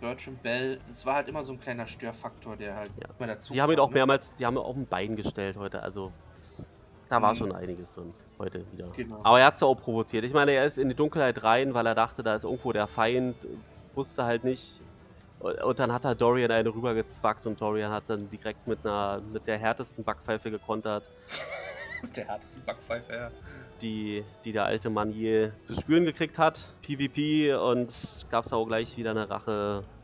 Bertram Bell, das war halt immer so ein kleiner Störfaktor, der halt Ja. immer dazu Die haben ihn auch ne? mehrmals, die haben ihn auf ein Bein gestellt heute. Also das, da war Mhm. schon einiges drin heute wieder. Genau. Aber er hat es ja auch provoziert. Ich meine, er ist in die Dunkelheit rein, weil er dachte, da ist irgendwo der Feind, wusste halt nicht. Und und dann hat er Dorian eine rübergezwackt und Dorian hat dann direkt mit einer mit der härtesten Backpfeife gekontert, Der härteste Backpfeife, ja. die, die der alte Mann je zu spüren gekriegt hat. PvP und gab es auch gleich wieder eine Rache